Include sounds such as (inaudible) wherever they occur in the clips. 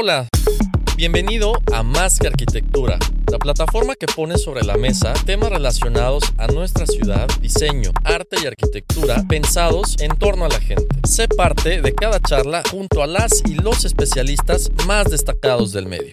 Hola, bienvenido a Más que Arquitectura, la plataforma que pone sobre la mesa temas relacionados a nuestra ciudad, diseño, arte y arquitectura pensados en torno a la gente. Sé parte de cada charla junto a las y los especialistas más destacados del medio.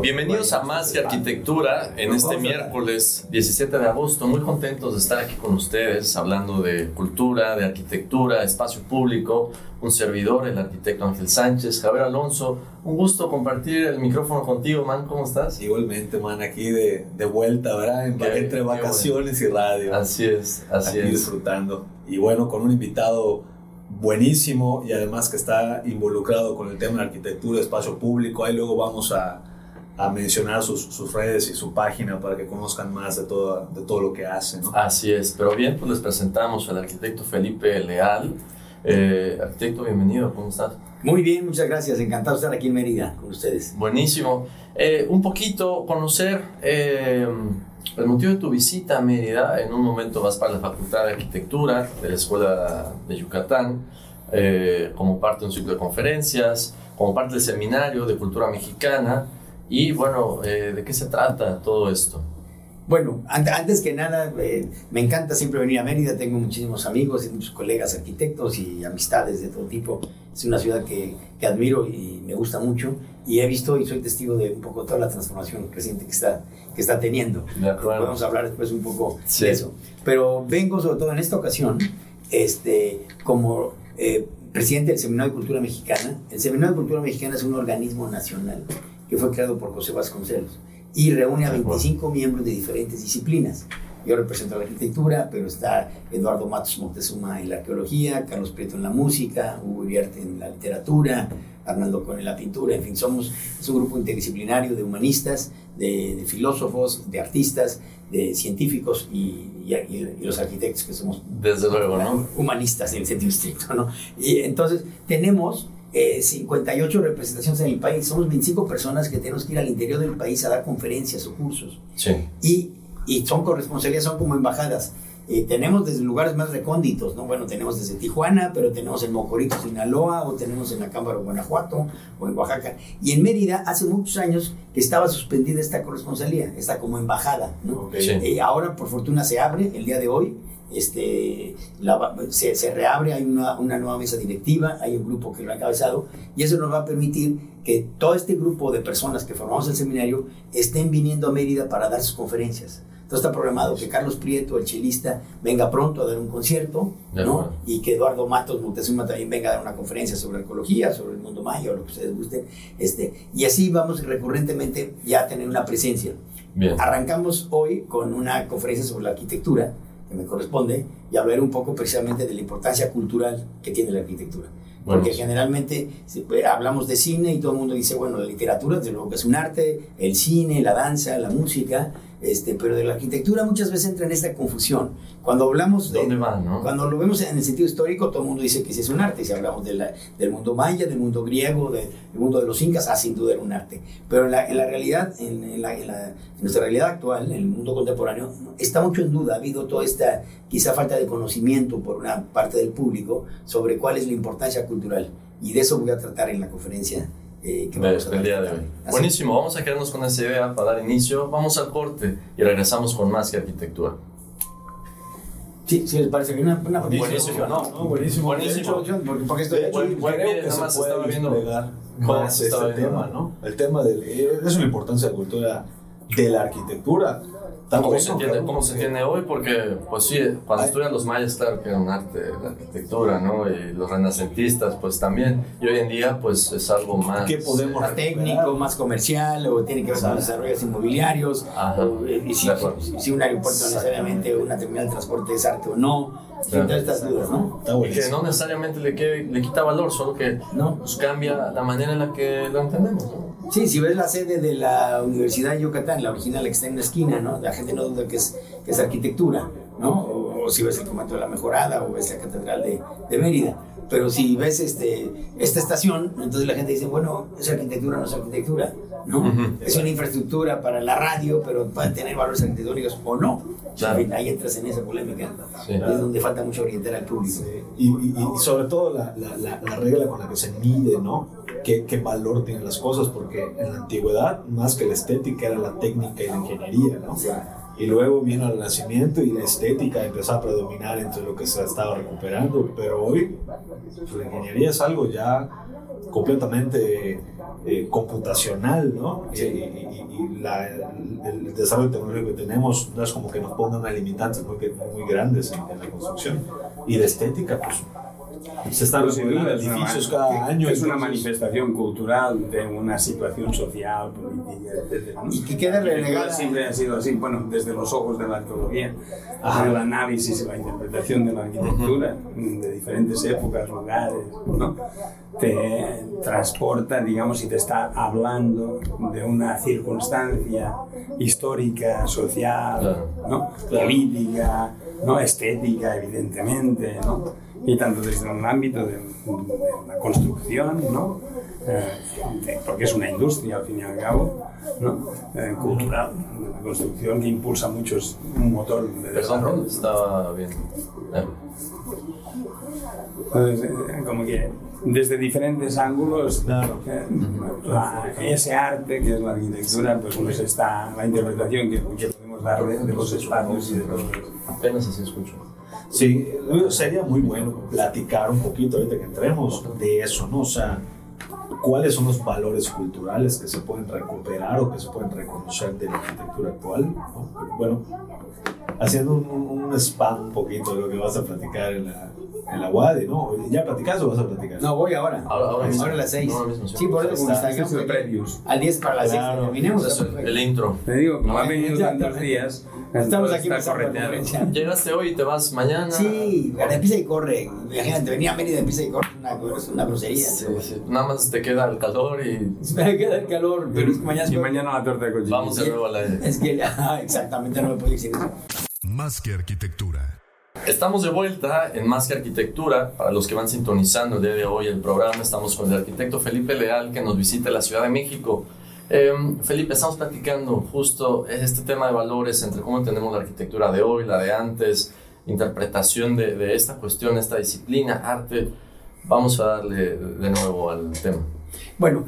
Bienvenidos a Más que Arquitectura en este miércoles 17 de agosto. Muy contentos de estar aquí con ustedes hablando de cultura, de arquitectura, espacio público. Un servidor, el arquitecto Ángel Sánchez, Javier Alonso. Un gusto compartir el micrófono contigo, man. ¿Cómo estás? Igualmente, man, aquí de, de vuelta, ¿verdad? En- Qué- entre qué vacaciones y radio. Así es, así aquí es. disfrutando. Y bueno, con un invitado buenísimo y además que está involucrado con el tema de arquitectura, espacio público. Ahí luego vamos a, a mencionar sus, sus redes y su página para que conozcan más de todo, de todo lo que hace, ¿no? Así es, pero bien, pues les presentamos al arquitecto Felipe Leal. Eh, arquitecto, bienvenido, ¿cómo estás? Muy bien, muchas gracias. Encantado de estar aquí en Mérida con ustedes. Buenísimo. Eh, un poquito conocer eh, el motivo de tu visita a Mérida. En un momento vas para la Facultad de Arquitectura de la Escuela de Yucatán, eh, como parte de un ciclo de conferencias, como parte del seminario de cultura mexicana. Y bueno, eh, ¿de qué se trata todo esto? Bueno, an- antes que nada, eh, me encanta siempre venir a Mérida. Tengo muchísimos amigos y muchos colegas arquitectos y amistades de todo tipo. Es una ciudad que, que admiro y me gusta mucho. Y he visto y soy testigo de un poco toda la transformación creciente que está, que está teniendo. Acuerdo. Podemos hablar después un poco Sí. de eso. Pero vengo sobre todo en esta ocasión este, como eh, presidente del Seminario de Cultura Mexicana. El Seminario de Cultura Mexicana es un organismo nacional que fue creado por José Vasconcelos y reúne a De acuerdo. 25 miembros de diferentes disciplinas. Yo represento la arquitectura, pero está Eduardo Matos Moctezuma en la arqueología, Carlos Prieto en la música, Hugo Iriarte en la literatura, Arnaldo Con en la pintura, en fin, somos es un grupo interdisciplinario de humanistas, de, de filósofos, de artistas, de científicos y, y- y- y los arquitectos que somos Desde luego, ¿no? humanistas en el sentido estricto, ¿no? Y entonces tenemos eh, 58 representaciones en el país, somos 25 personas que tenemos que ir al interior del país a dar conferencias o cursos Sí. y, y son corresponsalías, son como embajadas. Eh, tenemos desde lugares más recónditos, ¿no? Bueno, tenemos desde Tijuana, pero tenemos en Mocorito, Sinaloa, o tenemos en Acámbaro, Guanajuato, o en Oaxaca. Y en Mérida, hace muchos años que estaba suspendida esta corresponsalía, esta como embajada, ¿no? Ok. Sí. Eh, ahora, por fortuna, se abre el día de hoy. Este, la se, se reabre, hay una, una nueva mesa directiva, hay un grupo que lo ha encabezado, y eso nos va a permitir que todo este grupo de personas que formamos el seminario estén viniendo a Mérida para dar sus conferencias. Entonces está programado que Carlos Prieto, el chelista, venga pronto a dar un concierto, ¿no? Y que Eduardo Matos Moctezuma también venga a dar una conferencia sobre ecología, sobre el mundo maya o lo que ustedes gusten. Este, y así vamos recurrentemente ya a tener una presencia. Bien. Arrancamos hoy con una conferencia sobre la arquitectura, que me corresponde, y hablaré un poco precisamente de la importancia cultural que tiene la arquitectura. Bueno. Porque generalmente si, pues, hablamos de cine y todo el mundo dice, bueno, la literatura, desde luego que es un arte, el cine, la danza, la música, este, pero de la arquitectura muchas veces entra en esta confusión. Cuando hablamos de... ¿Dónde van, no? Cuando lo vemos en el sentido histórico, todo el mundo dice que sí es un arte. Si hablamos de la- del mundo maya, del mundo griego, de- del mundo de los incas, ah, sin duda era un arte. Pero en la, en la realidad, en, en la- en nuestra realidad actual, en el mundo contemporáneo, está mucho en duda. Ha habido toda esta quizá falta de conocimiento por una parte del público sobre cuál es la importancia cultural. Y de eso voy a tratar en la conferencia eh, que de- a día de hoy. Así. Buenísimo, vamos a quedarnos con esa idea para dar inicio. Vamos al corte y regresamos con más que arquitectura. Sí, sí, les parece bien. Una, una Buenísimo, ¿no? No, buenísimo. Buenísimo. Porque, porque esto- de hecho, Buen- buen creo que nada se más puede viendo más este tema, ¿no? El tema del... eh, Es una importancia de la cultura de la arquitectura ¿Cómo, bueno, se entiende, claro. ¿Cómo se entiende hoy? Porque, pues sí, cuando Ay. estudian los mayas, claro que era un arte, la arquitectura, ¿no? Y los renacentistas, pues también. Y hoy en día, pues es algo más. ¿Qué podemos más técnico, más comercial, o tiene que ver con desarrollos inmobiliarios, Ajá. o, eh, y si, si- si un aeropuerto necesariamente una terminal de transporte es arte o no, Claro. todas estas dudas, ¿no? Está Y que no necesariamente le, que- le quita valor, solo que No. pues, cambia la manera en la que lo entendemos, ¿no? Sí, si ves la sede de la Universidad de Yucatán, la original que está en la esquina, ¿no? La gente no duda que es, que es arquitectura, ¿no? O, o si ves el convento de la Mejorada o ves la Catedral de, de Mérida. Pero si ves este, esta estación, entonces la gente dice, bueno, es arquitectura, no es arquitectura, ¿no? Ujú. Es una infraestructura para la radio, pero para tener valores arquitectónicos o no. Claro. Ahí entras en esa polémica. Sí. Es donde falta mucho orientar al público. Y, y- y sobre todo la, la- la- la regla con la que se mide, ¿no? ¿Qué, qué valor tienen las cosas? Porque en la antigüedad, más que la estética, era la técnica y la ingeniería, ¿no? Sí. Y luego vino el Renacimiento y la estética empezó a predominar entre lo que se estaba recuperando. Pero hoy, pues, la ingeniería es algo ya completamente eh, computacional, ¿no? Y, y- y la- el desarrollo tecnológico que tenemos no es como que nos ponga unas limitantes muy, muy grandes en, en la construcción. Y la estética, pues, se están sin duda remodelando es una edificios cada año. Es una manifestación cultural de una situación social, política, etc. Y que arquitectura relegada- Siempre ha sido así, bueno, desde los ojos de la arqueología, Ajá. el análisis y la interpretación de la arquitectura de diferentes épocas, lugares, ¿no? te transporta, digamos, y te está hablando de una circunstancia histórica, social, Claro. ¿no? política, ¿no? estética, evidentemente, ¿no? Y tanto desde un ámbito de, de la construcción, ¿no? Eh, de- porque es una industria al fin y al cabo, ¿no? Eh, cultural, de la construcción que impulsa muchos un motor de desarrollo. estaba bien. Eh, Entonces, eh, como que desde diferentes ángulos, Claro. eh, la- ese arte que es la arquitectura, pues nos está la interpretación que, que podemos darle de los espacios y de eso. apenas así escucho. Sí, sería muy bueno platicar un poquito ahorita que entremos de eso, ¿no? O sea, cuáles son los valores culturales que se pueden recuperar o que se pueden reconocer de la arquitectura actual, ¿no? Bueno, haciendo un, un- un spam un poquito de lo que vas a platicar en la, en la UADI, ¿no? ¿Ya platicaste o vas a platicar? No, voy ahora. Ahora- ahora mismo. a las 6. Ahora mismo, sí. por eso, como Está- está, previous. al 10 para las 6 Claro. terminemos. Eso es el intro. Te digo, como ha venido tantos días, Estamos aquí está la conferencia. Llegaste hoy y te vas mañana. Sí, empieza y corre. Imagínate, venía a Mérida, empieza y corre. Una, una grosería. Sí, sí. Nada más te queda el calor y (laughs) Me queda el calor, pero es que mañana Y mañana la torta de cochino. vamos de nuevo al aire. Es que, (laughs) ah, exactamente, no me puedo decir eso. Más que arquitectura. Estamos de vuelta en Más que Arquitectura. Para los que van sintonizando el día de hoy el programa, estamos con el arquitecto Felipe Leal que nos visita la Ciudad de México. Eh, Felipe, estamos platicando justo este tema de valores entre cómo entendemos la arquitectura de hoy, la de antes, interpretación de, de esta cuestión, esta disciplina, arte. Vamos a darle de nuevo al tema. Bueno,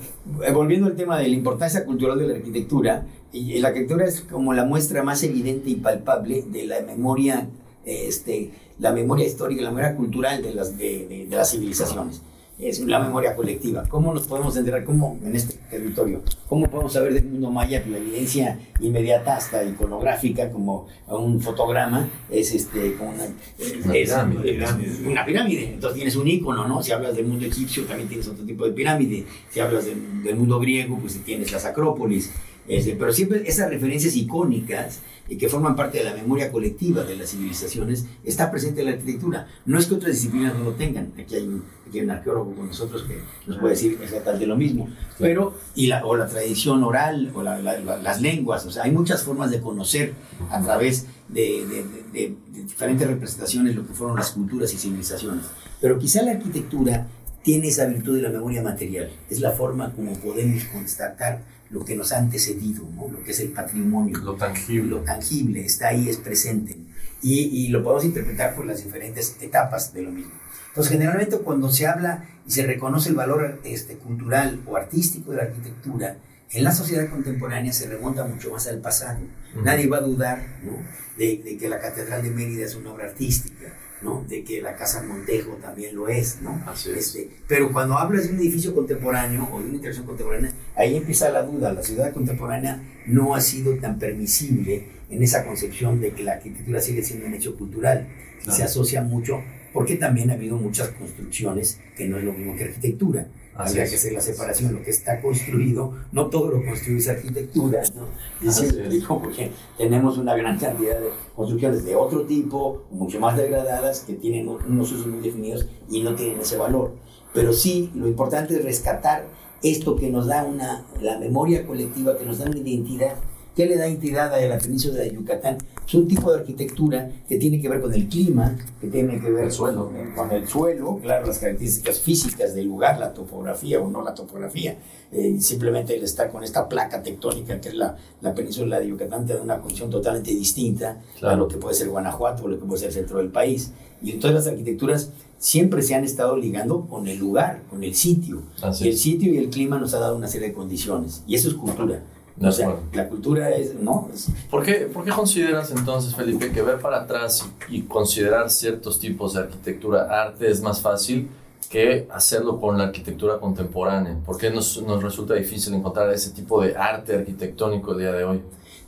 eh, volviendo al tema de la importancia cultural de la arquitectura, la arquitectura es como la muestra más evidente y palpable de la memoria, este, la memoria histórica, la memoria cultural de las, de, de- de las civilizaciones. Es la memoria colectiva. ¿Cómo nos podemos enterar, cómo en este territorio, cómo podemos saber del mundo maya que la evidencia inmediata hasta iconográfica, como un fotograma, es este, como una, Una es- pirámide. es una pirámide. Entonces tienes un icono, ¿no? Si hablas del mundo egipcio, también tienes otro tipo de pirámide. Si hablas del, del mundo griego, pues tienes las acrópolis. Este, pero siempre esas referencias icónicas y que forman parte de la memoria colectiva de las civilizaciones está presente en la arquitectura. No es que otras disciplinas no lo tengan. Aquí hay un, aquí hay un arqueólogo con nosotros que nos puede decir exactamente lo mismo. Pero, y la, o la tradición oral, o la- la- la- las lenguas, o sea, hay muchas formas de conocer a través de- de- de- de diferentes representaciones lo que fueron las culturas y civilizaciones. Pero quizá la arquitectura tiene esa virtud de la memoria material. Es la forma como podemos constatar lo que nos ha antecedido, ¿no? lo que es el patrimonio. Lo tangible. Lo tangible está ahí, es presente. Y, y lo podemos interpretar por las diferentes etapas de lo mismo. Entonces, generalmente cuando se habla y se reconoce el valor este, cultural o artístico de la arquitectura, en la sociedad contemporánea se remonta mucho más al pasado. Nadie va a dudar ¿no? de, de que la Catedral de Mérida es una obra artística. ¿No? De que la Casa Montejo también lo es, ¿no? Así es. Este, pero cuando hablas de un edificio contemporáneo o de una interacción contemporánea, ahí empieza la duda. La ciudad contemporánea no ha sido tan permisible en esa concepción de que la arquitectura sigue siendo un hecho cultural y se asocia mucho, porque también ha habido muchas construcciones que no es lo mismo que arquitectura. Así Habría es. que hacer la separación, lo que está construido, no todo lo construido es arquitectura, ¿no? Y siempre digo, porque tenemos una gran cantidad de construcciones de otro tipo, mucho más degradadas, que tienen unos usos muy definidos y no tienen ese valor. Pero sí, lo importante es rescatar esto que nos da una, la memoria colectiva, que nos da una identidad. ¿Qué le da identidad a la península de Yucatán? Es un tipo de arquitectura que tiene que ver con el clima, que tiene que ver El suelo. con el suelo, claro, las características físicas del lugar, la topografía o no la topografía. Eh, simplemente el estar con esta placa tectónica que es la, la península de Yucatán te da una condición totalmente distinta a lo que puede ser Guanajuato o lo que puede ser el centro del país. Y entonces las arquitecturas siempre se han estado ligando con el lugar, con el sitio. Así y el sitio y el clima nos ha dado una serie de condiciones. Y eso es cultura. De O sea, acuerdo. la cultura es, ¿no? Es- ¿Por qué, por qué consideras entonces, Felipe, que ver para atrás y, y considerar ciertos tipos de arquitectura, arte, es más fácil que hacerlo con la arquitectura contemporánea? ¿Por qué nos, nos resulta difícil encontrar ese tipo de arte arquitectónico el día de hoy?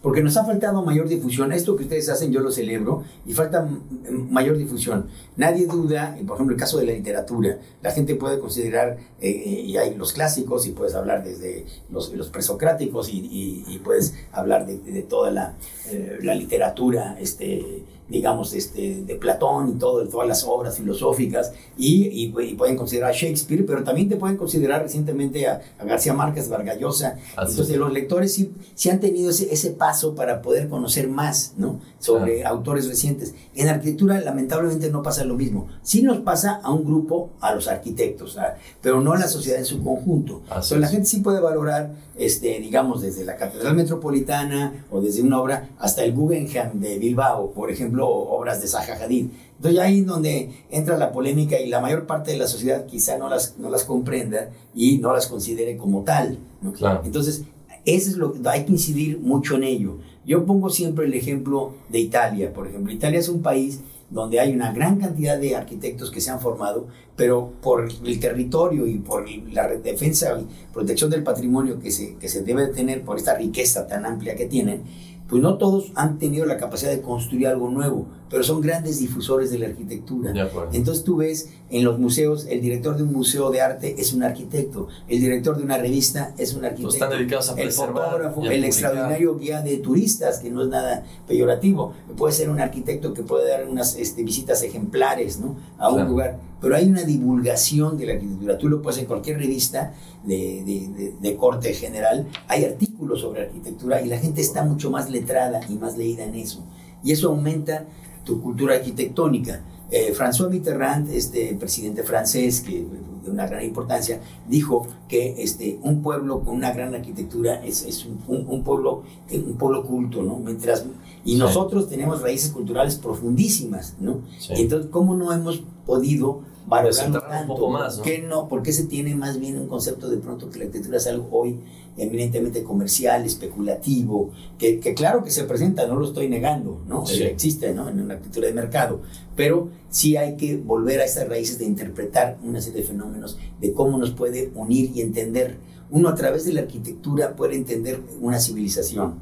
Porque nos ha faltado mayor difusión. Esto que ustedes hacen yo lo celebro y falta mayor difusión. Nadie duda, por ejemplo el caso de la literatura, la gente puede considerar, eh, eh, y hay los clásicos y puedes hablar desde los, los presocráticos y, puedes hablar de, de toda la, eh, la literatura, este, digamos, este, de Platón y todo, todas las obras filosóficas y, y- y pueden considerar a Shakespeare, pero también te pueden considerar recientemente a, a García Márquez, Vargas Llosa. Así Entonces es. los lectores sí, sí han tenido ese, ese paso para poder conocer más ¿no? sobre autores recientes. En arquitectura lamentablemente no pasa lo mismo. Sí nos pasa a un grupo, a los arquitectos, a- pero no a la sociedad en su conjunto. Así Entonces la es. gente sí puede valorar, este, digamos, desde la Catedral Metropolitana o desde una obra hasta el Guggenheim de Bilbao, por ejemplo, obras de Zaha Hadid. Entonces ahí es donde entra la polémica y la mayor parte de la sociedad quizá no las, no las comprenda y no las considere como tal. ¿no? Claro. Entonces, eso es lo que hay que incidir mucho en ello. Yo pongo siempre el ejemplo de Italia, por ejemplo. Italia es un país donde hay una gran cantidad de arquitectos que se han formado, pero por el territorio y por la defensa y protección del patrimonio que se, que se debe tener por esta riqueza tan amplia que tienen, pues no todos han tenido la capacidad de construir algo nuevo, pero son grandes difusores de la arquitectura. De. Entonces tú ves en los museos, el director de un museo de arte es un arquitecto, el director de una revista es un arquitecto. están dedicados a el fotógrafo, el publicar. extraordinario guía de turistas, que no es nada peyorativo. Puede ser un arquitecto que puede dar unas este, visitas ejemplares ¿no? a un Claro. lugar, pero hay una divulgación de la arquitectura. Tú lo puedes en cualquier revista de, de- de- corte general, hay artículos sobre arquitectura y la gente está mucho más letrada y más leída en eso. Y eso aumenta tu cultura arquitectónica. Eh, François Mitterrand, este presidente francés, que de una gran importancia, dijo que este, un pueblo con una gran arquitectura es, es un, un- un pueblo, eh, un pueblo culto, ¿no? Mientras, y Sí. nosotros tenemos raíces culturales profundísimas, ¿no? Sí. Entonces, ¿cómo no hemos podido valorarlo Desenterrar un tanto? poco más, ¿no? ¿Por qué no? ¿Por qué se tiene más bien un concepto de pronto que la arquitectura es algo hoy eminentemente comercial, especulativo, que, que claro que se presenta, no lo estoy negando, ¿no? Sí. Existe, ¿no? En una arquitectura de mercado, pero sí hay que volver a estas raíces de interpretar una serie de fenómenos, de cómo nos puede unir y entender. Uno a través de la arquitectura puede entender una civilización.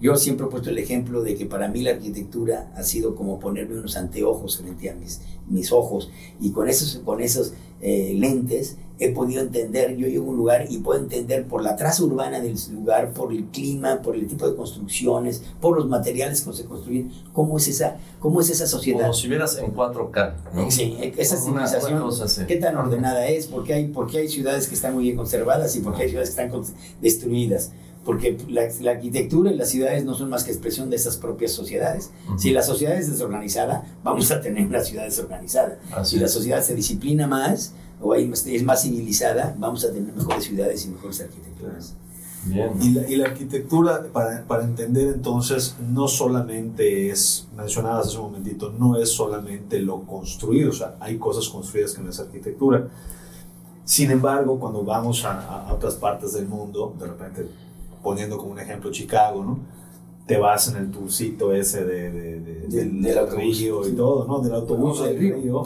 Yo siempre he puesto el ejemplo de que para mí la arquitectura ha sido como ponerme unos anteojos frente a mis, mis ojos y con esos, con esos eh, lentes he podido entender, yo llego a un lugar y puedo entender por la traza urbana del lugar, por el clima, por el tipo de construcciones, por los materiales que se construyen, cómo es esa, cómo es esa sociedad. Como si vieras en 4K, ¿no? Sí, esa Una- civilización, cosa qué tan ordenada es, porque hay, porque hay ciudades que están muy bien conservadas y porque hay ciudades que están destruidas. Porque la, la arquitectura y las ciudades no son más que expresión de esas propias sociedades. Ujú. Si la sociedad es desorganizada, vamos a tener una ciudad desorganizada. Así si la es. sociedad se disciplina más o hay- es más civilizada, vamos a tener mejores ciudades y mejores arquitecturas. Bien. Y la, y la arquitectura, para, para entender entonces, no solamente es, mencionabas hace un momentito, no es solamente lo construido, o sea, hay cosas construidas que no es arquitectura. Sin embargo, cuando vamos a, a otras partes del mundo, de repente poniendo como un ejemplo Chicago, ¿no? te vas en el tourcito ese de, de, de- Del- del, autobús. río y todo, ¿no? Del autobús del río. río.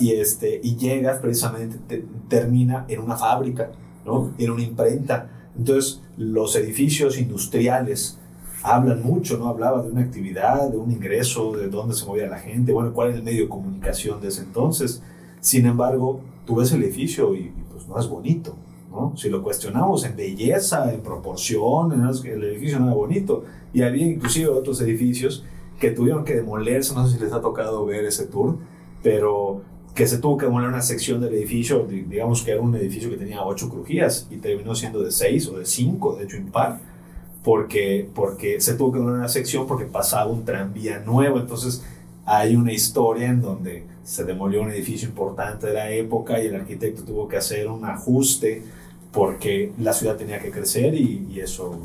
Y, este, y llegas precisamente, te- termina en una fábrica, ¿no? En una imprenta. Entonces, los edificios industriales hablan mucho, ¿no? Hablaba de una actividad, de un ingreso, de dónde se movía la gente, bueno, cuál era el medio de comunicación de ese entonces. Sin embargo, tú ves el edificio y, y, pues no es bonito, ¿no? Si lo cuestionamos en belleza, en proporción, en el edificio no era bonito. Y había inclusive otros edificios que tuvieron que demolerse, no sé si les ha tocado ver ese tour, pero que se tuvo que demoler una sección del edificio, di- digamos que era un edificio que tenía ocho crujías y terminó siendo de seis o de cinco, de hecho impar, porque, porque se tuvo que demoler una sección porque pasaba un tranvía nuevo, entonces hay una historia en donde se demolió un edificio importante de la época y el arquitecto tuvo que hacer un ajuste porque la ciudad tenía que crecer y, y eso...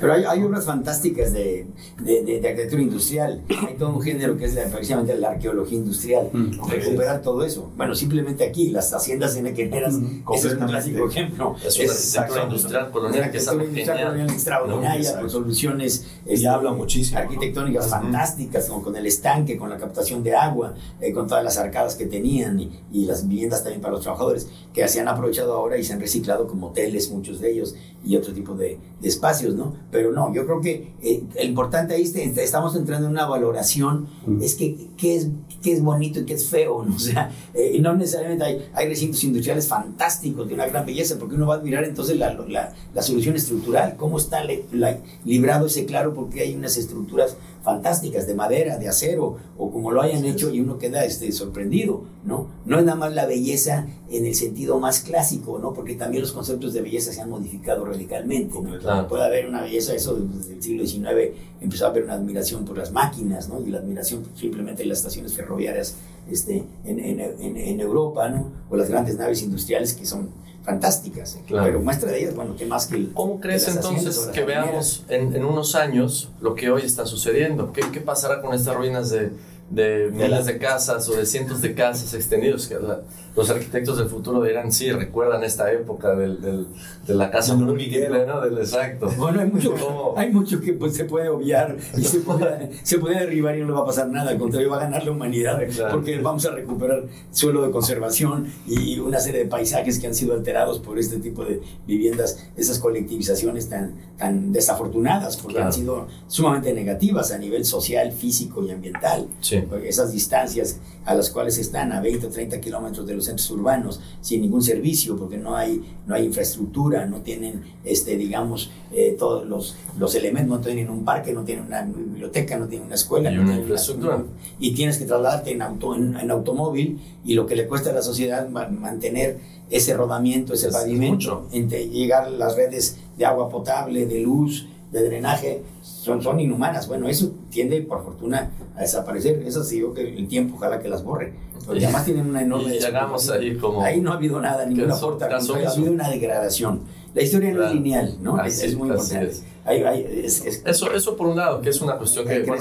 Pero hay, hay obras fantásticas de, de, de- de arquitectura industrial. Hay todo un género que es la, precisamente la arqueología industrial. Mm. Recuperar todo eso. Bueno, simplemente aquí, las haciendas enequeras, ese es un clásico ejemplo. Es una arquitectura industrial colonial que es algo industrial extraordinaria, Exacto. con soluciones Y este, habla muchísimo, ¿no? arquitectónicas Ujú. fantásticas, como con el estanque, con la captación de agua, eh, con todas las arcadas que tenían y, y las viviendas también para los trabajadores, que se han aprovechado ahora y se han reciclado como hoteles, muchos de ellos, y otro tipo de, de espacios, ¿no? Pero no, yo creo que eh, lo importante ahí, este, estamos entrando en una valoración, es que qué es, qué es bonito y qué es feo, ¿no? (laughs) O sea, eh, no necesariamente hay, hay recintos industriales fantásticos, de una gran belleza, porque uno va a admirar entonces la, la, la solución estructural, cómo está le- la- librado ese claro, porque hay unas estructuras fantásticas de madera, de acero, o como lo hayan hecho, y uno queda este, sorprendido, ¿no? No es nada más la belleza en el sentido más clásico, ¿no? Porque también los conceptos de belleza se han modificado radicalmente, ¿no? Claro. Puede haber una belleza, eso desde el siglo XIX empezó a haber una admiración por las máquinas, ¿no? Y la admiración simplemente las estaciones ferroviarias este, en, en, en, en Europa, ¿no? O las grandes naves industriales que son fantásticas. Claro. Pero muestra de ellas, bueno, ¿qué más que el, ¿Cómo crees que entonces que veamos en, en unos años lo que hoy está sucediendo? ¿Qué, qué pasará con estas ruinas de, de miles de casas o de cientos de casas extendidos? Los arquitectos del futuro dirán, sí, recuerdan esta época del, del- de la casa múltiple, hormiguero. ¿no? Del exacto. Bueno, hay mucho, hay mucho que pues, se puede obviar y se puede, (laughs) se puede derribar y no le va a pasar nada. Al contrario, va a ganar la humanidad Claro. porque vamos a recuperar suelo de conservación y una serie de paisajes que han sido alterados por este tipo de viviendas, esas colectivizaciones tan, tan desafortunadas porque Claro. han sido sumamente negativas a nivel social, físico y ambiental. Sí. Esas distancias a las cuales están a 20 o 30 kilómetros de los centros urbanos sin ningún servicio porque no hay no hay infraestructura no tienen este digamos eh, todos los, los elementos no tienen un parque no tienen una biblioteca no tienen una escuela Y no una tienen infraestructura. y tienes que trasladarte en auto en, en automóvil y lo que le cuesta a la sociedad ma- mantener ese rodamiento ese Es- es pavimento entre llegar a las redes de agua potable de luz de drenaje son, son inhumanas. Bueno, eso tiende, por fortuna, a desaparecer. Eso sí, yo que el tiempo, ojalá que las borre. Porque además tienen una enorme... Y ahí como- Ahí no ha habido nada, ninguna aporta, ha habido una degradación. La historia no es lineal, ¿no? Es- Así- es, muy importante. es. Hay- hay- es- es- Eso, eso por un lado, que es una cuestión que bueno,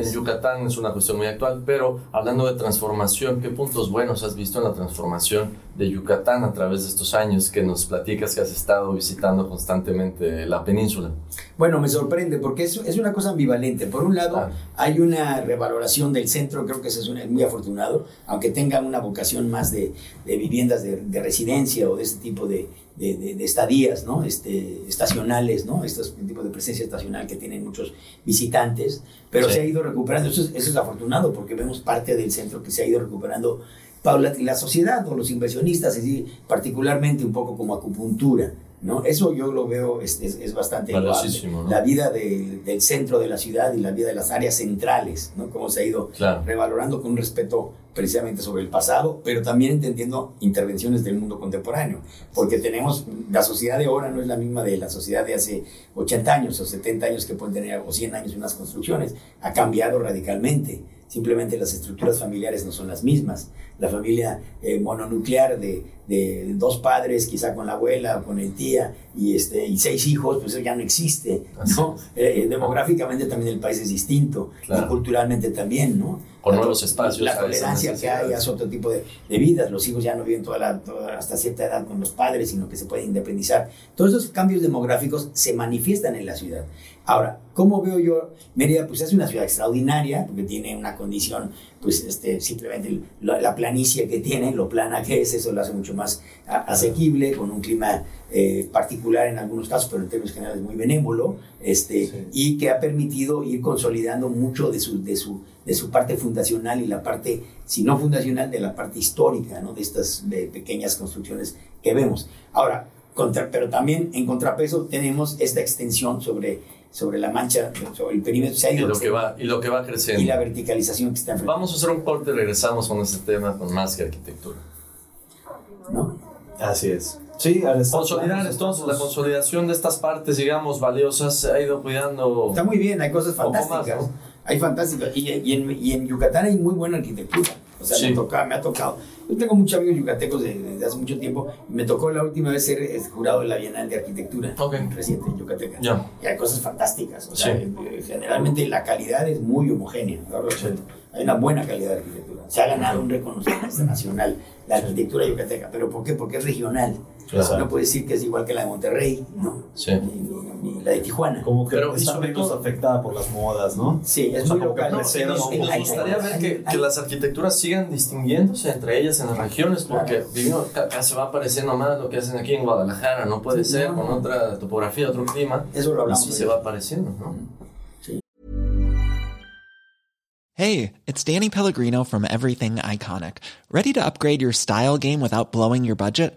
en, Yucatán es una cuestión muy actual, pero hablando de transformación, ¿qué puntos buenos has visto en la transformación de Yucatán a través de estos años que nos platicas que has estado visitando constantemente la península? Bueno, me sorprende porque es, es una cosa ambivalente. Por un lado, hay una revaloración del centro, creo que eso es un- es muy afortunado, aunque tenga una vocación más de, de viviendas de, de residencia o de este tipo de, de- de- de estadías, ¿no? Este, estacionales, ¿no? Este tipo de presencia estacional que tienen muchos visitantes, pero Sí. se ha ido recuperando. Eso es, eso es afortunado porque vemos parte del centro que se ha ido recuperando paulat- la sociedad o los inversionistas, es decir, particularmente un poco como acupuntura. ¿no? Eso yo lo veo es, es, es bastante ¿no? La vida del- del centro de la ciudad y la vida de las áreas centrales, ¿no? Cómo se ha ido Claro. revalorando con respeto precisamente sobre el pasado, pero también entendiendo intervenciones del mundo contemporáneo, porque tenemos, la sociedad de ahora no es la misma de la sociedad de hace 80 años o 70 años que pueden tener, o 100 años unas construcciones, ha cambiado radicalmente. Simplemente las estructuras familiares no son las mismas. La familia eh, mononuclear de, de dos padres, quizá con la abuela o con el tía, y, este, y seis hijos, pues eso ya no existe. ¿no? Eh, eh, demográficamente también el país es distinto, Claro. y culturalmente también, ¿no? La nuevos to- espacios La tolerancia que hay hace otro tipo de, de vidas. Los hijos ya no viven toda la, toda- hasta cierta edad con los padres, sino que se pueden independizar. Todos esos cambios demográficos se manifiestan en la ciudad. Ahora, ¿cómo veo yo Mérida? Pues es una ciudad extraordinaria, porque tiene una condición, pues este, simplemente la, la planicie que tiene, lo plana que es, eso lo hace mucho más asequible, con un clima eh, particular en algunos casos, pero en términos generales muy benévolo, este, Sí. y que ha permitido ir consolidando mucho de su, de, su, de su parte fundacional y la parte, si no fundacional, de la parte histórica, ¿no? de estas de pequeñas construcciones que vemos. Ahora, contra, pero también en contrapeso tenemos esta extensión sobre, sobre la mancha, sobre el perímetro, se ha Y lo que va, y lo que va creciendo. y la verticalización que está enfrente. Vamos a hacer un corte y regresamos con este tema con más que arquitectura. ¿no? Así es. Sí, al estar Consolidar planos, entonces la consolidación de estas partes, digamos, valiosas, se ha ido cuidando. Está muy bien, hay cosas más, fantásticas. ¿no? Hay fantásticas. Y, y en, y en Yucatán hay muy buena arquitectura. O sea, Sí. me, toca- me ha tocado. Yo tengo muchos amigos yucatecos desde hace mucho tiempo. y Me tocó la última vez ser eh, jurado de la Bienal de Arquitectura Ok. reciente en Yucateca. Ya. Y hay cosas fantásticas. O sea, Sí. eh, generalmente la calidad es muy homogénea. ¿no? Hay una buena calidad de arquitectura. Se ha ganado un reconocimiento nacional la arquitectura yucateca. ¿Pero por qué? Porque es regional. Claro. No puede decir que es igual que la de Monterrey, ¿no? Sí. Ni, ni- la de Tijuana. Como que Pero, está menos todo- afectada por las modas, ¿no? Sí, es O sea, muy local. No, Reserva y nos, y nos gustaría ver que, que Hay- las arquitecturas sigan distinguiéndose entre ellas en las regiones, porque Claro. acá se va pareciendo más lo que hacen aquí en Guadalajara, no puede Sí, ser no. con otra topografía, otro clima. Eso lo hablamos. Así se va apareciendo, ¿no? Hey, it's Danny Pellegrino from Everything Iconic. ¿Ready to upgrade your style game without blowing your budget?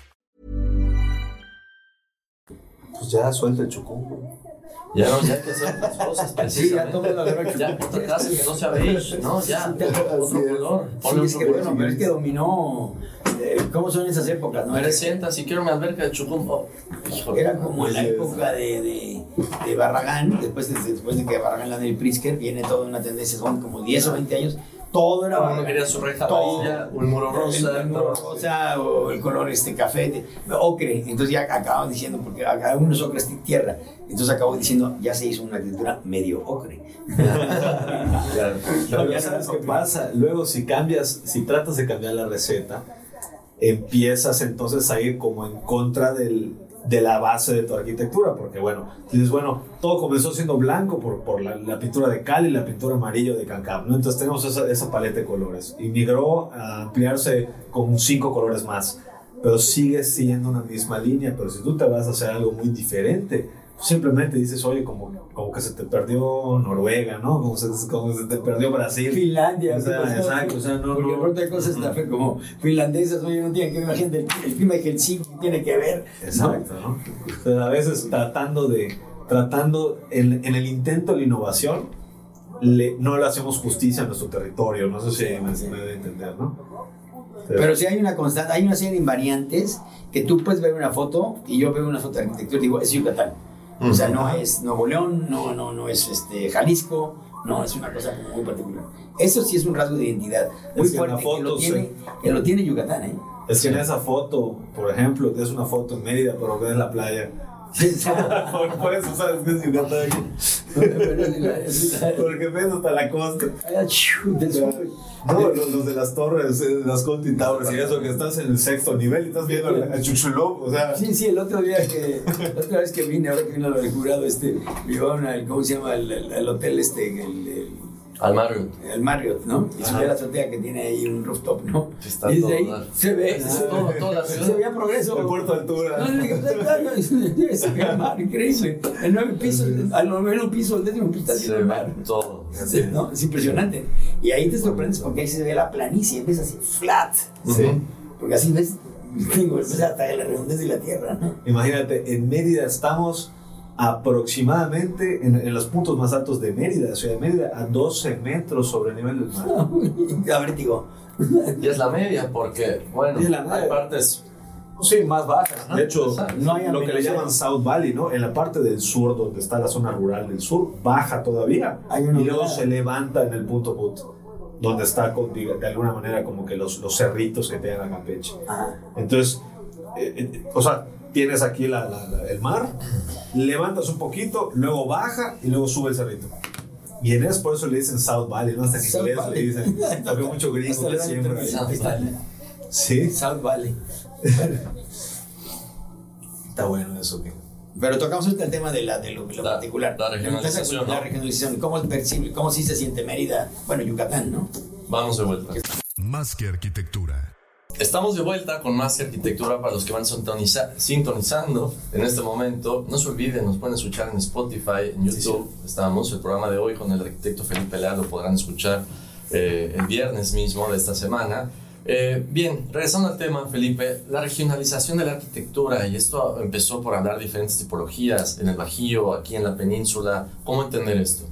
Pues ya suelta el chucungo. Ya no, ya hay que hacer las cosas Sí, ya precisamente. todo lo agarró Ya, otra casa que no sea beige, ¿no? Ya, otro color. Sí, es que bueno, pero es que dominó. eh, ¿Cómo son esas épocas? No? Me resienta, si quiero mi alberca de chucum. Híjole. Era como en la época de, de, de Barragán, después de, después de que Barragán la del Pritzker, viene toda una tendencia, son como 10 o 20 años, todo era Uno quería su reja Todo. amarilla, un muro rosa. el, el muro rosa o el color este café, de- ocre. Entonces ya acababan diciendo, porque acá unos ocres de tierra. Entonces acabó diciendo, ya se hizo una arquitectura medio ocre. (laughs) Pero ya sabes qué pasa. Luego, si cambias, si tratas de cambiar la receta, empiezas entonces a ir como en contra del, de la base de tu arquitectura. Porque, bueno, dices, bueno, todo comenzó siendo blanco por, por la, pintura de cal y la pintura amarillo de Cancam, ¿no? Entonces tenemos esa, esa paleta de colores. Y migró a ampliarse con cinco colores más. Pero sigue siendo una misma línea. Pero si tú te vas a hacer algo muy diferente, simplemente dices, oye, como, como que se te perdió Noruega, ¿no? Como se, como se te perdió Brasil. Finlandia, O sea, exacto, o sea, no, Porque no. pronto hay cosas también como finlandesas, oye, no tienen que ver, imagínate, el, el clima de Helsinki tiene que ver. ¿no? Exacto, ¿no? O sea, a veces tratando de, tratando, en, en el intento de la innovación, le- no le hacemos justicia a nuestro territorio, no sé si me, me debe entender, ¿no? Pero sí hay una constante, hay una serie de invariantes que tú puedes ver una foto y yo veo una foto de arquitectura y digo, es Yucatán. O sea, no es Nuevo León, no, no, no es este, Jalisco, no, es una cosa muy particular. Eso sí es un rasgo de identidad muy Es que fuerte que, lo foto tiene, se- que lo tiene Yucatán, ¿eh? Es que en esa foto, por ejemplo, es una foto en Mérida, pero ves la playa. (laughs) por, por eso sabes que es Yucatán. Porque ves hasta la costa. No, los, los de las torres, eh, las Conti Towers y eso, que estás en el sexto nivel y estás viendo el, el Chuchuló, o sea, Sí, sí, el otro día que, la otra vez que vine, ahora que vino lo del jurado, este, me llevaron al, ¿cómo se llama? El hotel este, el, el- Al Marriott. El Marriott, ¿no? Y sube a la azotea que tiene ahí un rooftop, ¿no? Está y desde ahí dar. se ve, Es todo- toda la ciudad. se veía progreso. El puerto de altura. No, no, se ve el mar, increíble. El nueve piso, al noveno piso, el décimo piso está Se el ve mar. todo. Sí, ¿no? Es impresionante. Y ahí te sorprendes porque ahí se ve la planicie, ves así flat. Sí. Porque así ves, (laughs) ves hasta la redondez de la tierra, ¿no? Imagínate, en Mérida estamos aproximadamente en, en los puntos más altos de Mérida, Ciudad de Mérida, a 12 metros sobre el nivel del mar. (laughs) Da vértigo. Y es la media porque, bueno, es la media. hay partes Sí, más bajas. De hecho, Exacto. No hay lo que le llaman South Valley, ¿no? En la parte del sur, donde está la zona rural del sur, baja todavía. Hay una y luego se levanta en el punto put, donde está, con- diga- de alguna manera, como que los, los cerritos que pegan a Campeche. Ajá. Entonces, eh, eh, o sea, tienes aquí la- la- la- el mar, levantas un poquito, luego baja y luego sube el cerrito. Y en eso por eso le dicen South Valley, ¿no? Hasta en inglés le Valley. dicen, (laughs) porque mucho gringo que le siempre. South Valley. Sí, South Valley. (laughs) está bueno eso que. Pero tocamos ahorita el tema de, la, de lo, lo La- particular. la regionalización, La ¿no? regionalización. ¿Cómo es percibe, cómo sí se siente Mérida? Bueno, Yucatán, ¿no? Vamos de vuelta. Más que arquitectura. Estamos de vuelta con más arquitectura para los que van sintoniza- sintonizando en este momento. No se olviden, nos pueden escuchar en Spotify, en YouTube. Estamos, el programa de hoy con el arquitecto Felipe Leal lo podrán escuchar eh, el viernes mismo de esta semana. Eh, bien, regresando al tema, Felipe, la regionalización de la arquitectura, y esto empezó por hablar de diferentes tipologías en el Bajío, aquí en la península. ¿Cómo entender esto?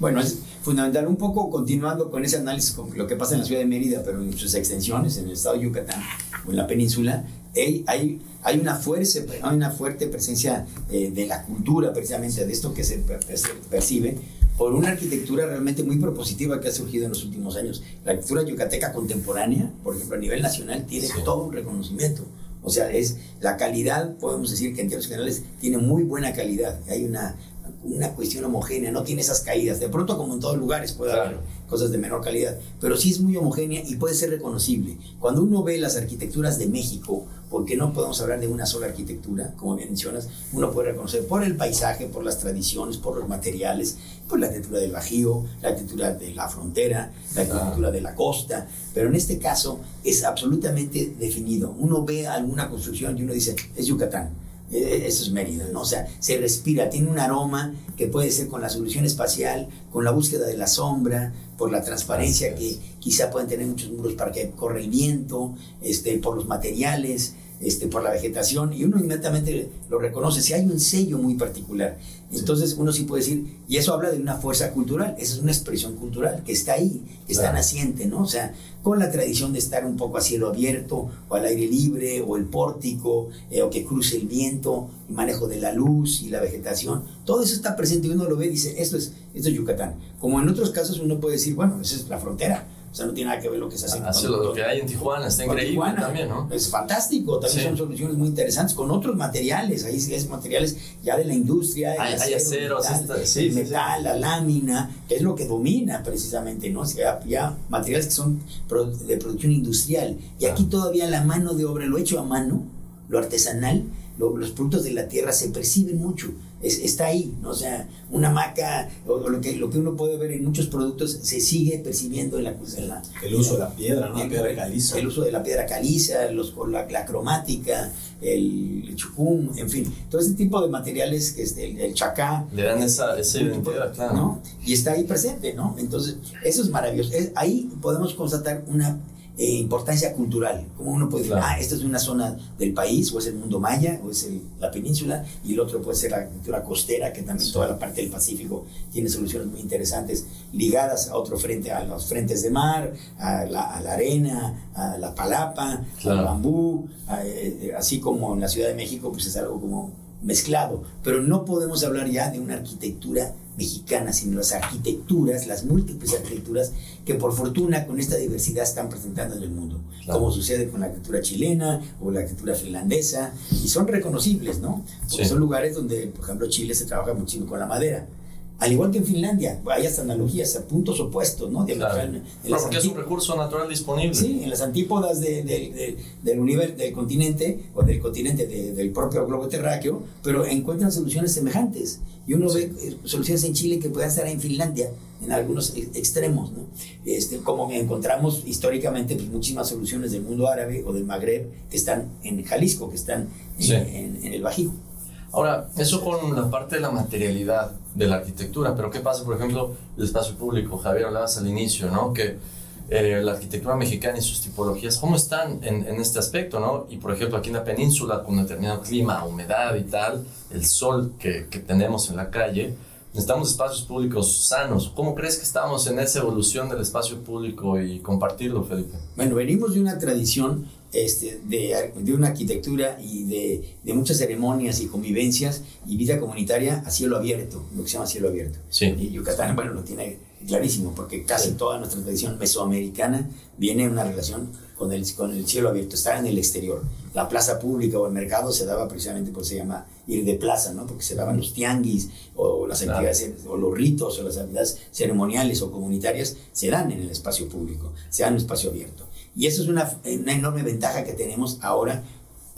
Bueno, es fundamental. Un poco continuando con ese análisis, con lo que pasa en la ciudad de Mérida, pero en sus extensiones, en el estado de Yucatán o en la península, hay, hay, hay una, fuerza, hay una fuerte presencia eh, de la cultura, precisamente de esto que se, se percibe, por una arquitectura realmente muy propositiva que ha surgido en los últimos años. La arquitectura yucateca contemporánea, por ejemplo, a nivel nacional, tiene Sí. todo un reconocimiento. O sea, es la calidad, podemos decir que en términos generales tiene muy buena calidad. Hay una, una cuestión homogénea, no tiene esas caídas. De pronto, como en todos lugares, puede haber Claro. cosas de menor calidad, pero sí es muy homogénea y puede ser reconocible. Cuando uno ve las arquitecturas de México, porque no podemos hablar de una sola arquitectura, como bien mencionas, uno puede reconocer por el paisaje, por las tradiciones, por los materiales, por la arquitectura del Bajío, la arquitectura de la frontera, la arquitectura de la costa, pero en este caso es absolutamente definido. Uno ve alguna construcción y uno dice, es Yucatán. Eh, Eso es Mérida, ¿no? O sea, se respira, tiene un aroma que puede ser con la solución espacial, con la búsqueda de la sombra, por la transparencia que quizá pueden tener muchos muros para que corre el viento, este, por los materiales, este, por la vegetación, y uno inmediatamente lo reconoce, si hay un sello muy particular. Entonces uno sí puede decir, y eso habla de una fuerza cultural, esa es una expresión cultural que está ahí, que está Claro. naciente, ¿no? O sea, con la tradición de estar un poco a cielo abierto, o al aire libre, o el pórtico, eh, o que cruce el viento, el manejo de la luz y la vegetación, todo eso está presente y uno lo ve y dice, esto es, esto es Yucatán. Como en otros casos uno puede decir, bueno, esa es la frontera, o sea, no tiene nada que ver lo que se hace en Guadalupe. lo que hay en Tijuana está increíble Tijuana. también, ¿no? Es fantástico, también Sí. son soluciones muy interesantes con otros materiales, ahí sí es materiales ya de la industria, Hay- hay aceros, metal, esta- sí, metal, la lámina, que es lo que domina precisamente, ¿no? O sea, ya materiales que son de producción industrial. Y aquí todavía la mano de obra, lo hecho a mano, lo artesanal, lo- los productos de la tierra se perciben mucho. Es- está ahí, ¿no? o sea, una maca, o, o lo, que, lo que uno puede ver en muchos productos, se sigue percibiendo en la, en la, El uso de la piedra, ¿no? La el, piedra caliza. el uso de la piedra caliza, los, con la, la cromática, el, chucum, en fin, todo ese tipo de materiales, que es el, el chacá. Le dan esa, esa identidad, claro. ¿no? Y está ahí presente, ¿no? Entonces, eso es maravilloso. Es- ahí podemos constatar una eh, importancia cultural, como uno puede decir, Claro. ah, esta es una zona del país, o es el mundo maya, o es el- la península, y el otro puede ser la cultura costera, que también toda la parte del Pacífico tiene soluciones muy interesantes ligadas a otro frente, a los frentes de mar, a la, a la arena, a la palapa, Claro. al bambú, a- eh, así como en la Ciudad de México, pues es algo como mezclado, pero no podemos hablar ya de una arquitectura mexicana, sino las arquitecturas, las múltiples arquitecturas que por fortuna con esta diversidad están presentando en el mundo, Claro. como sucede con la arquitectura chilena o la arquitectura finlandesa, y son reconocibles, ¿no? Porque Sí. son lugares donde, por ejemplo, Chile se trabaja muchísimo con la madera. Al igual que en Finlandia, hay hasta analogías a puntos opuestos, ¿no? Claro. porque es un recurso natural disponible. Sí, en las antípodas de, de, del universo, del continente o del continente del propio globo terráqueo, pero encuentran soluciones semejantes. Y uno ve eh, soluciones en Chile que pueden estar en Finlandia, en algunos extremos, ¿no? Este, como encontramos históricamente pues, muchísimas soluciones del mundo árabe o del Magreb que están en Jalisco, que están en, en, el Bajío. Ahora, eso con la parte de la materialidad de la arquitectura, pero ¿qué pasa, por ejemplo, el espacio público? Javier, hablabas al inicio, ¿no? Que eh, la arquitectura mexicana y sus tipologías, ¿cómo están en, en, este aspecto, no? Y, por ejemplo, aquí en la península, con determinado clima, humedad y tal, el sol que, que tenemos en la calle, necesitamos espacios públicos sanos. ¿Cómo crees que estamos en esa evolución del espacio público y compartirlo, Felipe? Bueno, venimos de una tradición este, de, de, una arquitectura y de, de, muchas ceremonias y convivencias y vida comunitaria a cielo abierto, lo que se llama cielo abierto. Sí. Y Yucatán, bueno, lo tiene clarísimo, porque casi toda nuestra tradición mesoamericana viene en una relación con el, con el cielo abierto, estar en el exterior. La plaza pública o el mercado se daba precisamente por se llama ir de plaza, ¿no? Porque se daban los tianguis o las actividades, o los ritos o las actividades ceremoniales o comunitarias se dan en el espacio público, se dan en el espacio abierto. Y eso es una, una enorme ventaja que tenemos ahora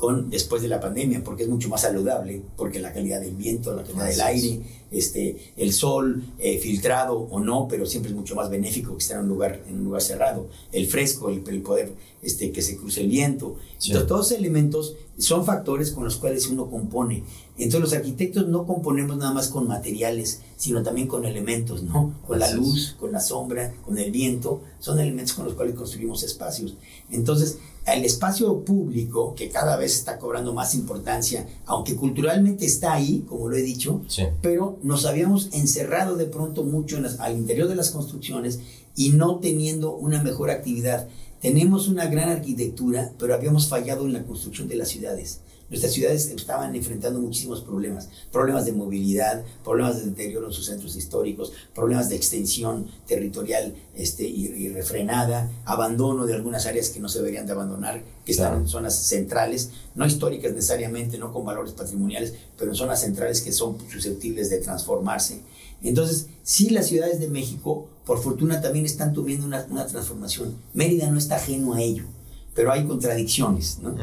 con, después de la pandemia, porque es mucho más saludable, porque la calidad del viento, la calidad del aire, este, el sol, eh, filtrado o no, pero siempre es mucho más benéfico que estar en un lugar, en un lugar cerrado, el fresco, el, el poder este, que se cruce el viento. Entonces, todos esos elementos son factores con los cuales uno compone. Entonces, los arquitectos no componemos nada más con materiales, sino también con elementos, ¿no? Con la luz, con la sombra, con el viento, son elementos con los cuales construimos espacios. Entonces, el espacio público, que cada vez está cobrando más importancia, aunque culturalmente está ahí, como lo he dicho, pero nos habíamos encerrado de pronto mucho al interior de las construcciones y no teniendo una mejor actividad. Tenemos una gran arquitectura, pero habíamos fallado en la construcción de las ciudades. Nuestras ciudades estaban enfrentando muchísimos problemas, problemas de movilidad, problemas de deterioro en sus centros históricos, problemas de extensión territorial este, y, refrenada, abandono de algunas áreas que no se deberían de abandonar, que están en zonas centrales, no históricas necesariamente, no con valores patrimoniales, pero en zonas centrales que son susceptibles de transformarse. Entonces, sí, las ciudades de México, por fortuna, también están teniendo una, una transformación. Mérida no está ajeno a ello pero hay contradicciones, ¿no?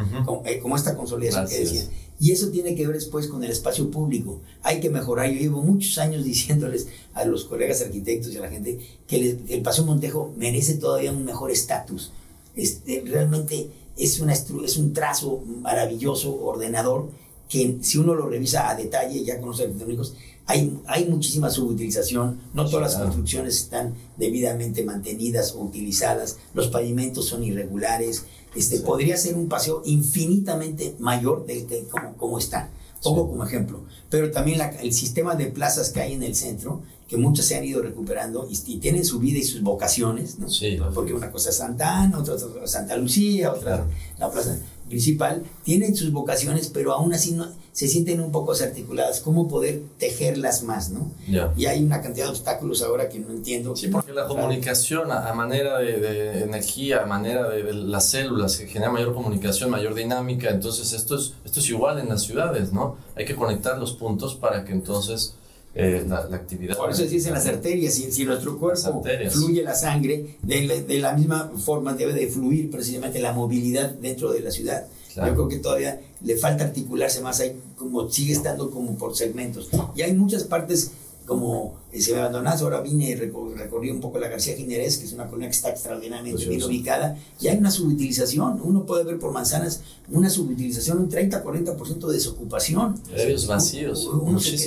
Eh, como, esta consolidación que decía. Y eso tiene que ver después con el espacio público. Hay que mejorar. Yo llevo muchos años (laughs) diciéndoles a los colegas arquitectos y a la gente que el, Paseo Montejo merece todavía un mejor estatus. Este, realmente es, una, es un trazo maravilloso, ordenador, que si uno lo revisa a detalle, ya con los arquitectónicos, hay, hay muchísima subutilización, no todas las construcciones están debidamente mantenidas o utilizadas, los pavimentos son irregulares, este, podría ser un paseo infinitamente mayor de, como, como está. Pongo como ejemplo. Pero también el sistema de plazas que hay en el centro, que muchas se han ido recuperando y, tienen su vida y sus vocaciones, ¿no? Porque una cosa es Santa Ana, otra, es Santa Lucía, otra la plaza principal, tienen sus vocaciones, pero aún así no, se sienten un poco desarticuladas. ¿Cómo poder tejerlas más, no? Y hay una cantidad de obstáculos ahora que no entiendo. Sí, porque la comunicación a, manera de, energía, a manera de, las células, que genera mayor comunicación, mayor dinámica, entonces esto es, esto es igual en las ciudades, ¿no? Hay que conectar los puntos para que entonces... Eh, la, actividad. Por eso dicen las arterias, si, si nuestro cuerpo fluye la sangre, de, de, la misma forma debe de fluir precisamente la movilidad dentro de la ciudad. Yo creo que todavía le falta articularse más, ahí como sigue estando como por segmentos. Y hay muchas partes como se me abandonás, ahora vine y recorrí un poco la García Ginerés, que es una colonia que está extraordinariamente bien ubicada, y hay una subutilización, uno puede ver por manzanas una subutilización, un 30-40% de desocupación. Predios vacíos,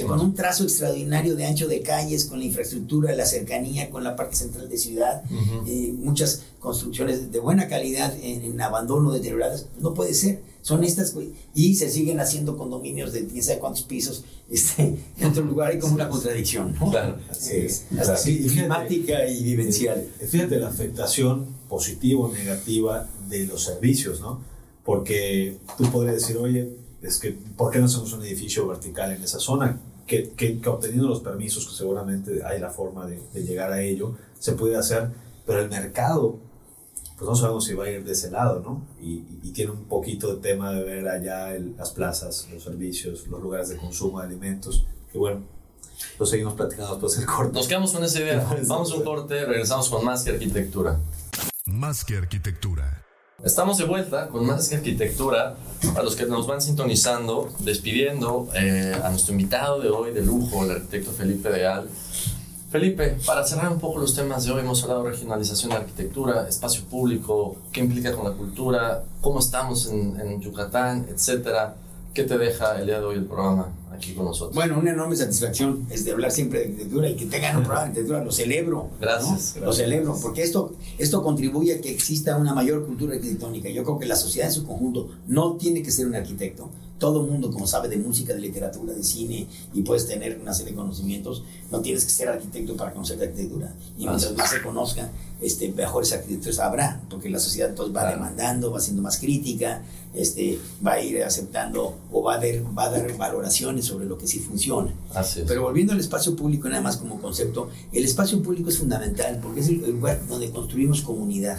con un trazo extraordinario de ancho de calles, con la infraestructura, la cercanía, con la parte central de ciudad, eh, muchas construcciones de buena calidad en, en abandono, deterioradas, no puede ser son estas, y se siguen haciendo condominios de quién sabe cuántos pisos, este, en otro lugar hay como una contradicción, ¿no? Claro, así es. climática y vivencial. Fíjate la afectación positiva o negativa de los servicios, ¿no? Porque tú podrías decir, oye, es que, ¿por qué no hacemos un edificio vertical en esa zona? Que, que, obteniendo los permisos, que seguramente hay la forma de, de llegar a ello, se puede hacer, pero el mercado pues no sabemos si va a ir de ese lado, ¿no? Y, tiene un poquito de tema de ver allá las plazas, los servicios, los lugares de consumo de alimentos, que bueno, Lo seguimos platicando después del corte. Nos quedamos con esa idea. (laughs) Vamos a un corte, regresamos con más que arquitectura. Más que arquitectura. Estamos de vuelta con más que arquitectura. A los que nos van sintonizando, despidiendo eh, a nuestro invitado de hoy de lujo, el arquitecto Felipe Deal. Felipe, para cerrar un poco los temas de hoy, hemos hablado de regionalización de arquitectura, espacio público, qué implica con la cultura, cómo estamos en, en Yucatán, etcétera. ¿Qué te deja el día de hoy el programa aquí con nosotros? Bueno, una enorme satisfacción es de hablar siempre de arquitectura y que tengan un programa de arquitectura, lo celebro. Gracias, ¿no? gracias. Lo celebro, porque esto, esto contribuye a que exista una mayor cultura arquitectónica. Yo creo que la sociedad en su conjunto no tiene que ser un arquitecto. Todo el mundo, como sabe de música, de literatura, de cine, y puedes tener una serie de conocimientos, no tienes que ser arquitecto para conocer de arquitectura. Y mientras más se conozca, este, mejores arquitectos habrá, porque la sociedad entonces va Claro. demandando, va siendo más crítica, este, va a ir aceptando o va a, dar, va a dar valoraciones sobre lo que sí funciona. Pero volviendo al espacio público, nada más como concepto, el espacio público es fundamental porque es el lugar donde construimos comunidad,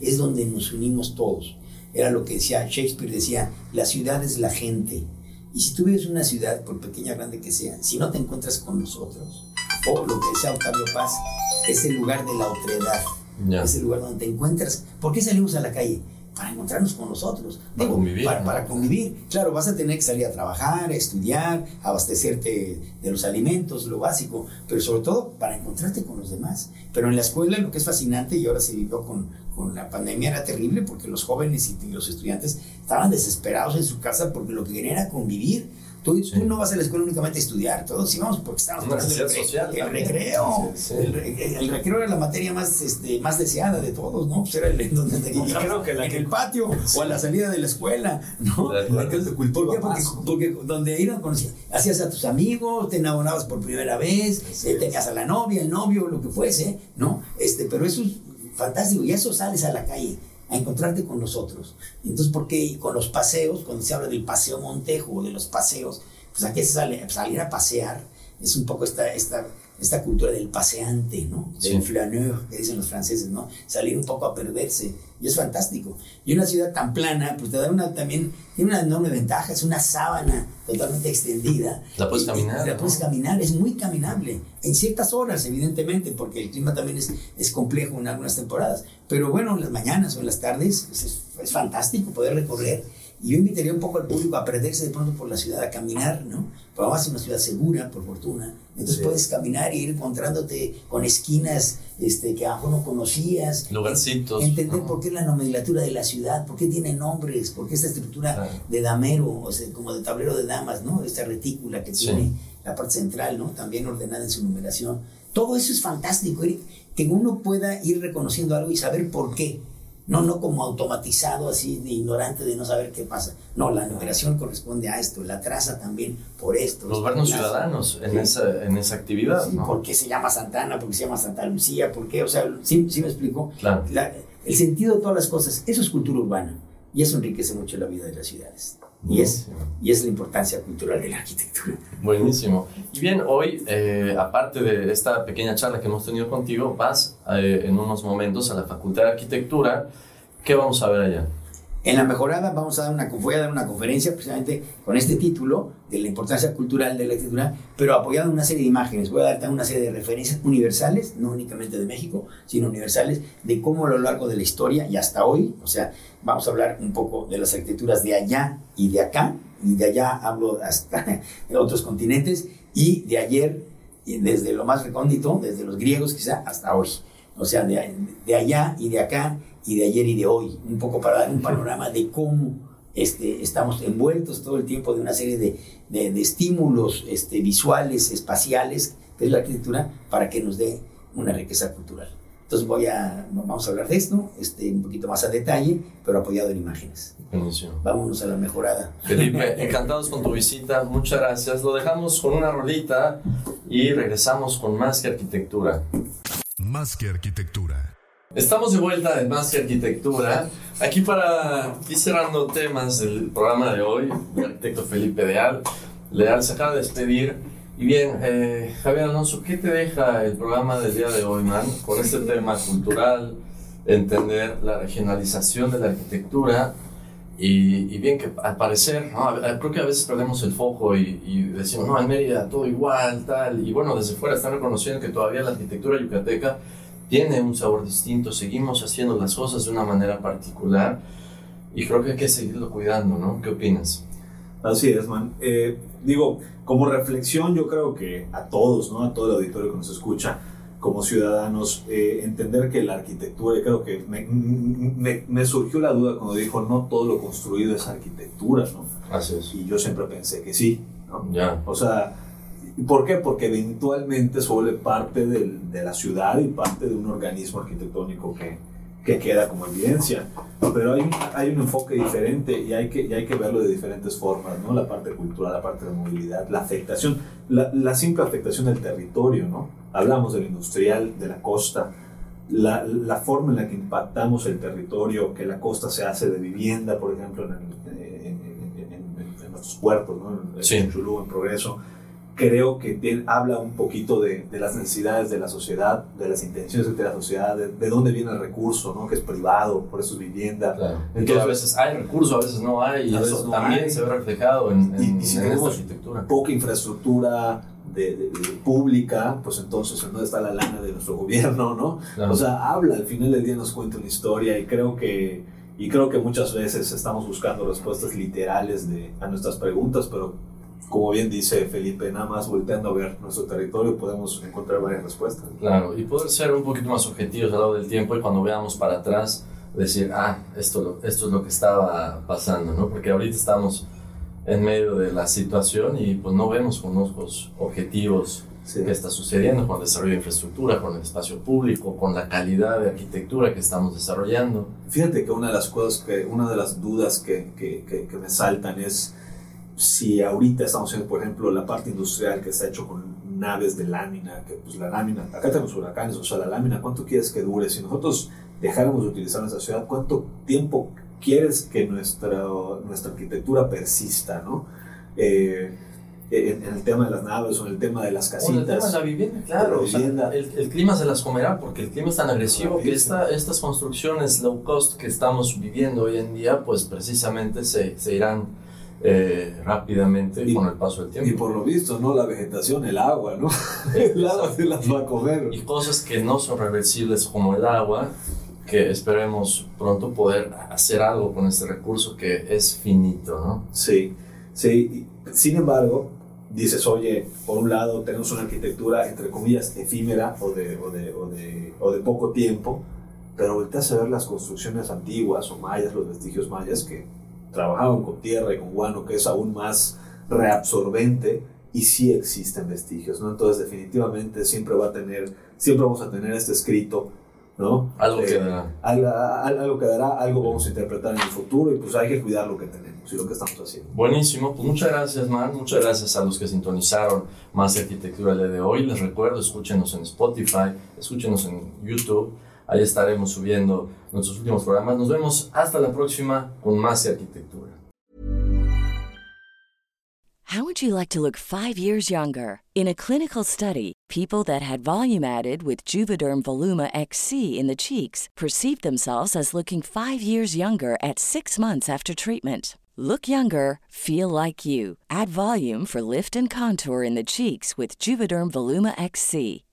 es donde nos unimos todos. Era lo que decía Shakespeare, decía, la ciudad es la gente. Y si tú vives en una ciudad, por pequeña o grande que sea, si no te encuentras con nosotros, o lo que decía Octavio Paz, es el lugar de la otredad, Ya. es el lugar donde te encuentras. ¿Por qué salimos a la calle? Para encontrarnos con nosotros. Para convivir, Para, convivir. Claro, vas a tener que salir a trabajar, a estudiar, abastecerte de los alimentos, lo básico, pero sobre todo para encontrarte con los demás. Pero en la escuela lo que es fascinante y ahora se vivió con, con la pandemia era terrible porque los jóvenes y los estudiantes estaban desesperados en su casa porque lo que querían era convivir. Tú, tú no vas a la escuela únicamente a estudiar, todos íbamos porque estábamos Una pasando el, necesidad re- social el recreo. Sí, sí. El, re- el recreo era la materia más, este, más deseada de todos, ¿no? Pues era el donde te creo que la en que- el patio o a la salida de la escuela, ¿no? De acuerdo. La que- ¿Por qué? Porque, porque donde iban conocías, hacías a tus amigos, te enamorabas por primera vez, eh, tenías a la novia, el novio, lo que fuese, ¿no? Este, pero eso es fantástico y eso sales a la calle a encontrarte con nosotros. Entonces, ¿por qué con los paseos, cuando se habla del paseo Montejo o de los paseos, pues aquí se sale salir a pasear, es un poco esta, esta, esta cultura del paseante, ¿no? Del Sí. flaneur, que dicen los franceses, ¿no? Salir un poco a perderse, y es fantástico. Y una ciudad tan plana, pues te da una también, tiene una enorme ventaja, es una sábana totalmente extendida. La puedes caminar, La ¿no? puedes caminar, es muy caminable, en ciertas horas, evidentemente, porque el clima también es, es complejo en algunas temporadas. Pero bueno, en las mañanas o en las tardes pues, es, es fantástico poder recorrer. Y yo invitaría un poco al público a perderse de pronto por la ciudad, a caminar, ¿no? Pero además es una ciudad segura, por fortuna. Entonces Sí. puedes caminar e ir encontrándote con esquinas este, que abajo no conocías. Lugarcitos, Entender por qué la nomenclatura de la ciudad, por qué tiene nombres, por qué esta estructura Claro. de damero, o sea, como de tablero de damas, ¿no? Esta retícula que Sí. tiene la parte central, ¿no? También ordenada en su numeración. Todo eso es fantástico, Eric, que uno pueda ir reconociendo algo y saber por qué. No, no como automatizado, así de ignorante de no saber qué pasa. No, la numeración corresponde a esto, la traza también por esto. Los vernos ciudadanos en Sí. esa, en esa actividad, Sí, ¿no? ¿Por qué se llama Santana? ¿Por qué se llama Santa Lucía? ¿Por qué? O sea, ¿sí, sí me explico? Claro. La- el sentido de todas las cosas, eso es cultura urbana. Y eso enriquece mucho la vida de las ciudades. Y es, y es la importancia cultural de la arquitectura. Buenísimo. Y bien, hoy, eh, aparte de esta pequeña charla que hemos tenido contigo, vas eh, en unos momentos a la Facultad de Arquitectura. ¿Qué vamos a ver allá? En la mejorada vamos a dar una, voy a dar una conferencia precisamente con este título de la importancia cultural de la arquitectura, pero apoyado en una serie de imágenes. Voy a dar también una serie de referencias universales, no únicamente de México, sino universales, de cómo a lo largo de la historia y hasta hoy, o sea, vamos a hablar un poco de las arquitecturas de allá y de acá, y de allá hablo hasta (laughs) de otros continentes, y de ayer, y desde lo más recóndito, desde los griegos quizá, hasta hoy. O sea, de, allá y de acá, y de ayer y de hoy, un poco para dar un panorama de cómo este, estamos envueltos todo el tiempo de una serie de estímulos este, visuales, espaciales, que es la arquitectura, para que nos dé una riqueza cultural. Entonces voy a, vamos a hablar de esto este, un poquito más a detalle, pero apoyado en imágenes. Buenísimo. Vámonos a la mejorada. Felipe, (laughs) encantados con tu visita, muchas gracias. Lo dejamos con una rolita y regresamos con más que arquitectura. Más que arquitectura. Estamos de vuelta en Más que Arquitectura, aquí para ir cerrando temas del programa de hoy, el arquitecto Felipe Leal. Leal se acaba de despedir. Y bien, eh, Javier Alonso, ¿qué te deja el programa del día de hoy, man? Con este tema cultural, entender la regionalización de la arquitectura Y, y bien que al parecer, ¿no? Creo que a veces perdemos el foco y, y decimos, no, en Mérida todo igual, tal. Y bueno, desde fuera están reconociendo que todavía la arquitectura yucateca tiene un sabor distinto, seguimos haciendo las cosas de una manera particular y creo que hay que seguirlo cuidando, ¿no? ¿Qué opinas? Así es, man. Eh, digo, como reflexión, yo creo que a todos, ¿no? A todo el auditorio que nos escucha, como ciudadanos, eh, entender que la arquitectura, y creo que me, me, me surgió la duda cuando dijo, no todo lo construido es arquitectura, ¿no? Así es. Y yo siempre pensé que sí, ¿no? Ya. O sea, ¿por qué? Porque eventualmente se vuelve parte del- de la ciudad y parte de un organismo arquitectónico que, que queda como evidencia. Pero hay, hay un enfoque diferente y hay, que, y hay que verlo de diferentes formas, ¿no? La parte cultural, la parte de movilidad, la afectación, la, la simple afectación del territorio, ¿no? Hablamos del industrial, de la costa, la, la forma en la que impactamos el territorio, que la costa se hace de vivienda, por ejemplo, en, el- en- en- en- nuestros puertos, ¿no? En, Sí. en Chulú, en Progreso. Creo que tiene- habla un poquito de, de las necesidades de la sociedad, de las intenciones de la sociedad, de, de dónde viene el recurso, ¿no? que es privado, por eso es vivienda. Claro. Entonces- que a veces hay recursos, a veces no hay, y eso no también hay. se ve reflejado en, en, Y- y si en tenemos esta arquitectura. poca infraestructura de, de- de pública, pues entonces en dónde está la lana de nuestro gobierno, ¿no? Claro. O sea, habla, al final del día nos cuenta una historia y creo que, y creo que muchas veces estamos buscando respuestas literales de, a nuestras preguntas, pero como bien dice Felipe, nada más volteando a ver nuestro territorio podemos encontrar varias respuestas. Claro, y poder ser un poquito más objetivos al lado del tiempo y cuando veamos para atrás decir, ah, esto, esto es lo que estaba pasando, ¿no? Porque ahorita estamos en medio de la situación y pues no vemos con ojos objetivos Sí. qué está sucediendo con el desarrollo de infraestructura, con el espacio público, con la calidad de arquitectura que estamos desarrollando. Fíjate que una de las cosas que, una de las dudas que, que, que- que me saltan es si ahorita estamos haciendo, por ejemplo, la parte industrial que está hecho con naves de lámina, que pues la lámina, acá tenemos huracanes, o sea, la lámina, ¿cuánto quieres que dure? Si nosotros dejáramos de utilizar nuestra ciudad, ¿cuánto tiempo quieres que nuestra, nuestra arquitectura persista, no? Eh, en, en el tema de las naves o en el tema de las Bueno, el tema casitas. de la vivienda, claro. La o sea, vivienda. el, el clima se las comerá porque el clima es tan agresivo que esta, estas construcciones low cost que estamos viviendo hoy en día, pues precisamente se, se irán eh, rápidamente Y- con el paso del tiempo. Y por lo visto, ¿no? La vegetación, el agua, ¿no? (laughs) el agua se las va a comer. y cosas que no son reversibles como el agua, que esperemos pronto poder hacer algo con este recurso que es finito, ¿no? Sí, sí. Sin embargo, dices, oye, por un lado tenemos una arquitectura, entre comillas, efímera o de, o de, o de, o de poco tiempo, pero volteas a ver las construcciones antiguas o mayas, los vestigios mayas que trabajaban con tierra y con guano, que es aún más reabsorbente y sí existen vestigios, ¿no? Entonces definitivamente siempre va a tener, siempre vamos a tener este escrito, ¿no? Algo Eh, quedará. algo, algo quedará, algo vamos a interpretar en el futuro y pues hay que cuidar lo que tenemos y lo que estamos haciendo. Buenísimo, pues muchas gracias, Man. Muchas gracias a los que sintonizaron más arquitectura el día de hoy. Les recuerdo, escúchenos en Spotify, escúchenos en YouTube. Ahí estaremos subiendo nuestros últimos programas. Nos vemos hasta la próxima con más arquitectura. How would you like to look five years younger? In a clinical study, people that had volume added with Juvederm Voluma XC in the cheeks perceived themselves as looking five years younger at six months after treatment. Look younger, feel like you. Add volume for lift and contour in the cheeks with Juvederm Voluma XC.